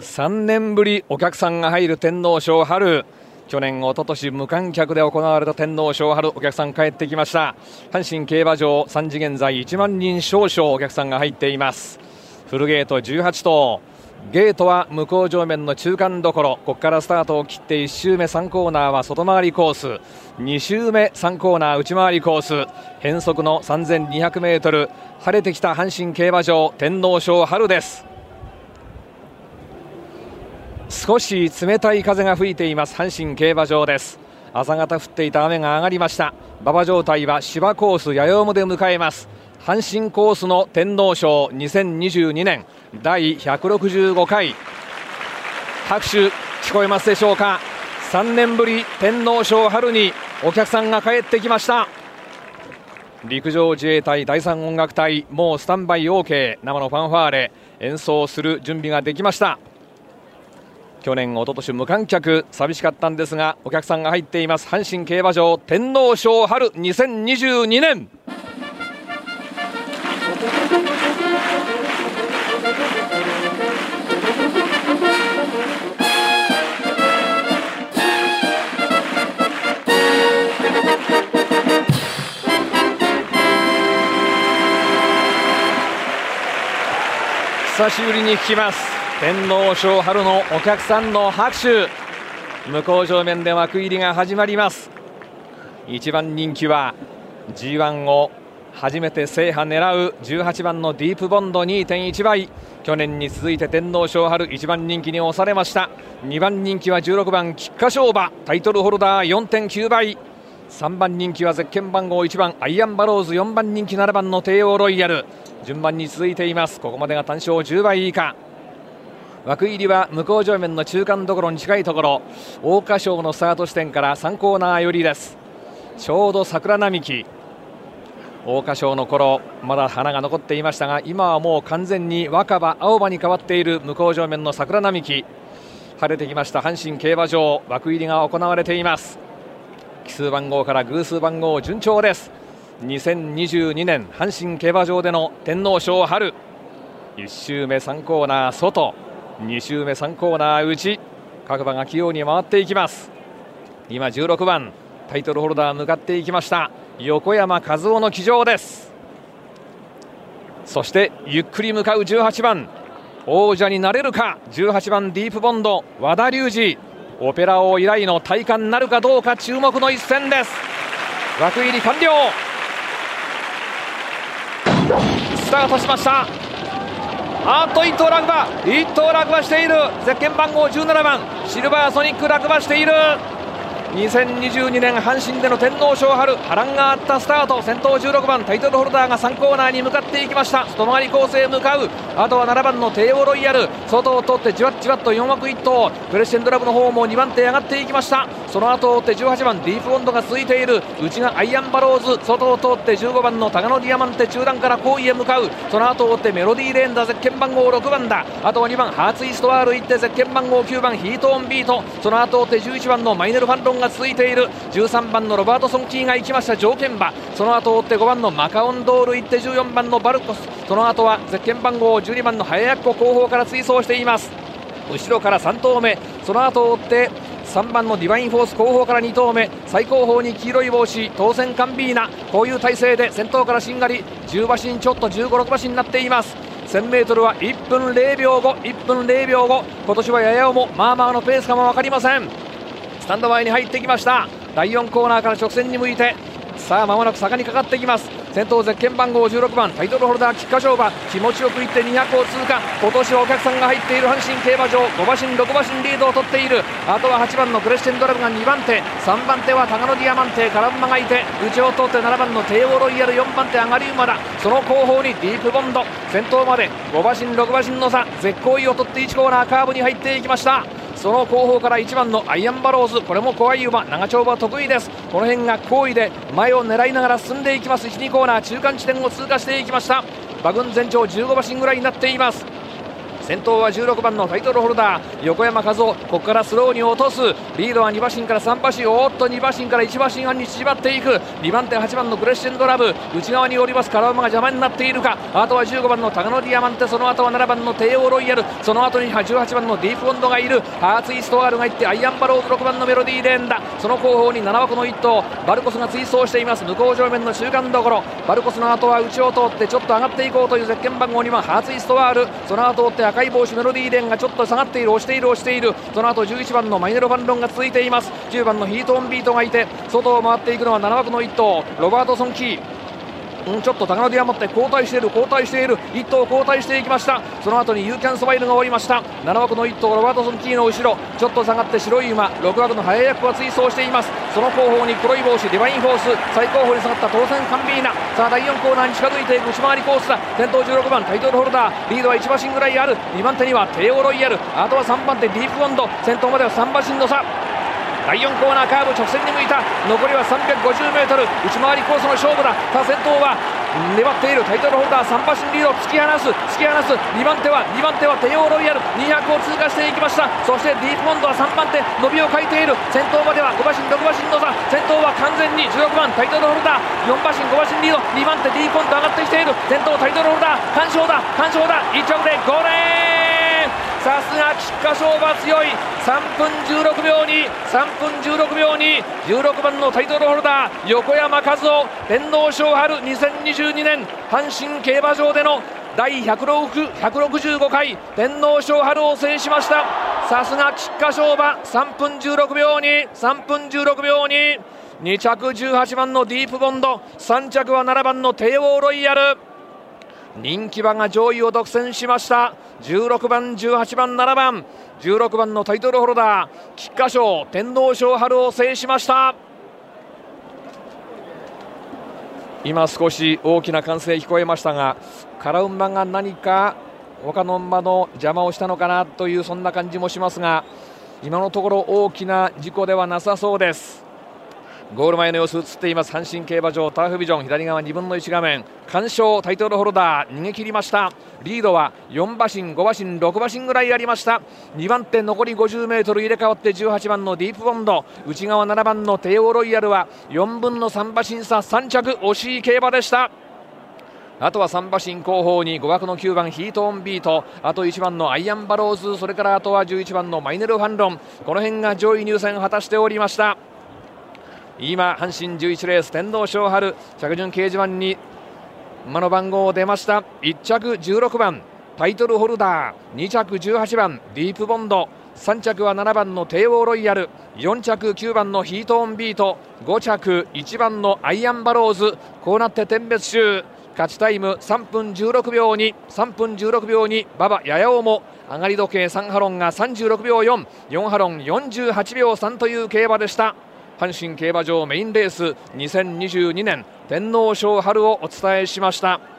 3年ぶりお客さんが入る天皇賞春。去年、おととし無観客で行われた天皇賞春お客さん帰ってきました。阪神競馬場3時現在1万人少々お客さんが入っています。フルゲート18頭。ゲートは向こう上面の中間どころ。ここからスタートを切って1周目3コーナーは外回りコース。2周目3コーナー内回りコース。変則の 3200m 晴れてきた阪神競馬場天皇賞春です。少し冷たい風が吹いています阪神競馬場です。朝方降っていた雨が上がりました。馬場状態は芝コース八重山で迎えます。阪神コースの天皇賞2022年第165回。拍手聞こえますでしょうか？3年ぶり天皇賞春にお客さんが帰ってきました。陸上自衛隊第3音楽隊もうスタンバイ OK 生のファンファーレ。演奏する準備ができました。去年、おととし無観客。寂しかったんですがお客さんが入っています。阪神競馬場天皇賞春2022年。久しぶりに聞きます。天皇賞春のお客さんの拍手。向こう正面で枠入りが始まります。一番人気は G1 を初めて制覇狙う18番のディープボンド2.1倍。去年に続いて天皇賞春1番人気に押されました。2番人気は16番菊花賞馬。タイトルホルダー4.9倍。3番人気はゼッケン番号1番アイアンバローズ。4番人気7番の帝王ロイヤル。順番に続いています。ここまでが単勝10倍以下。枠入りは向こう上面の中間どころに近いところ。桜花賞のスタート地点から3コーナー寄りです。ちょうど桜並木。桜花賞の頃まだ花が残っていましたが今はもう完全に若葉青葉に変わっている向こう上面の桜並木。晴れてきました阪神競馬場。枠入りが行われています。奇数番号から偶数番号順調です。2022年阪神競馬場での天皇賞春。1周目3コーナー外。2周目3コーナー内各馬が器用に回っていきます。今16番タイトルホルダー向かっていきました。横山和夫の騎乗です。そしてゆっくり向かう18番。王者になれるか。18番ディープボンド。和田龍二。オペラ王以来の体感なるかどうか注目の一戦です。枠入り完了。スタートしました。あと1頭落馬。1頭落馬している。ゼッケン番号17番。シルバーソニック落馬している。2022年阪神での天皇賞春波乱があったスタート。先頭16番タイトルホルダーが3コーナーに向かっていきました。外回りコースへ向かう。あとは7番の帝王ロイヤル。外を通ってじわっじわっと4枠1頭。プレッシェンドラブの方も2番手上がっていきました。その後を追って18番ディープボンドが続いている。内がアイアンバローズ。外を通って15番のタガノディアマンテ。中段から後位へ向かう。その後を追ってメロディーレーンだゼッケン番号。6番だ。あとは2番ハーツイストワール行ってゼッケン番号9番ヒートオンビート。その後を追って11番のマイネルファンロンがが続いている。13番のロバートソンキーが行きました。条件馬。その後を追って5番のマカオンドール行って14番のバルコス。その後はゼッケン番号12番の早やっこ後方から追走しています。後ろから3頭目。その後を追って3番のディバインフォース後方から2頭目。最後方に黄色い帽子。当選カンビーナ。こういう体勢で先頭からしんがり。10馬身ちょっと。15、6馬身になっています。1000m は1分0秒後1分0秒後今年はややおもまあまあのペースかも分かりません。スタンド前に入ってきました。第4コーナーから直線に向いて。さあ間もなく坂にかかっていきます。先頭ゼッケン番号16番タイトルホルダー菊花賞馬。気持ちよくいって200を通過。今年はお客さんが入っている阪神競馬場。5馬身6馬身リードを取っている。あとは8番のクレッシェンドラブが2番手。3番手はタガノディアマンテカランマがいて。内を通って7番の帝王ロイヤル4番手上がり馬だ。その後方にディープボンド。先頭まで5馬身6馬身の差。絶好位を取って1コーナーカーブに入っていきました。その後方から1番のアイアンバローズこれも怖い馬長丁場得意です。この辺が好意で前を狙いながら進んでいきます。12コーナー中間地点を通過していきました。馬群全長15馬身ぐらいになっています。先頭は16番のタイトルホルダー横山和夫ここからスローに落とす。リードは2馬身から3馬身おっと2馬身から1馬身半に縮まっていく。2番手8番のクレッシェンドラブ。内側におります。空馬が邪魔になっているか。あとは15番のタガノディアマンテ。その後は7番のテーオーロイヤル。その後に18番のディープボンドがいる。ハーツイストワールがいってアイアンバローズ6番のメロディーレーンだその後方に7枠の1頭。バルコスが追走しています。向こう正面の中間どころ。バルコスの後は内を通ってちょっと上がっていこうというゼッケン番号2番ハーツイストワール。その後追って赤い帽子メロディーレーンがちょっと下がっている押している押している。その後11番のマイネルファンロンが続いています。10番のヒートオンビートがいて外を回っていくのは7枠の1頭ロバートソンキー。うん、ちょっとタガノディアマンテ後退している後退している。1頭後退していきました。その後にユーキャンスマイルがおりました。7枠の1頭ロバートソンキーの後ろ。ちょっと下がって白い馬。6枠のハヤヤッコが追走しています。その後方に黒い帽子ディバインフォース。最後方に下がったトーセンカンビーナ。さあ第4コーナーに近づいていく内回りコースだ。先頭16番タイトルホルダー。リードは1馬身ぐらいある。2番手にはテーオーロイヤル。あとは3番手ディープボンド。先頭までは3馬身の差。第4コーナーカーブ直線に向いた。残りは 350m 内回りコースの勝負だ。さあ先頭は粘っているタイトルホルダー3馬身リード突き放す。突き放す。2番手は2番手はテオロイヤル。200を通過していきました。そしてディープモンドは3番手。伸びを欠いている。先頭までは5馬身6馬身の差先頭は完全に16番タイトルホルダー。4馬身5馬身リード。2番手ディープモンド上がってきている。先頭タイトルホルダー。完勝だ。完勝だ。1着で5レーンさすが菊花賞馬強い。3分16秒に3分16秒に16番のタイトルホルダー横山和夫天皇賞春2022年阪神競馬場での第165回天皇賞春を制しました。さすが菊花賞馬3分16秒に3分16秒に2着18番のディープボンド3着は7番の帝王ロイヤル。人気馬が上位を独占しました。16番18番7番。16番のタイトルホルダー菊花賞天皇賞春を制しました。今少し大きな歓声聞こえましたがカラウンマが何か他の馬の邪魔をしたのかなというそんな感じもしますが今のところ大きな事故ではなさそうです。ゴール前の様子映っています阪神競馬場ターフビジョン左側2分の1画面。完勝タイトルホルダー逃げ切りました。リードは4馬身5馬身6馬身ぐらいありました。2番手残り 50m 入れ替わって18番のディープボンド。内側7番のテオロイヤルは4分の3馬身差3着惜しい競馬でした。あとは3馬身後方に5枠の9番ヒートオンビート。あと1番のアイアンバローズそれからあとは11番のマイネルファンロン。この辺が上位入選果たしておりました。今阪神11レース天皇賞春着順掲示板に馬の番号出ました。1着16番タイトルホルダー。2着18番ディープボンド。3着は7番の帝王ロイヤル。4着9番のヒートオンビート。5着1番のアイアンバローズ。こうなって点別集。勝ちタイム3分16秒に3分16秒に馬場ややおも。上がり時計3ハロンが36秒44ハロン48秒3という競馬でした。阪神競馬場メインレース2022年天皇賞春をお伝えしました。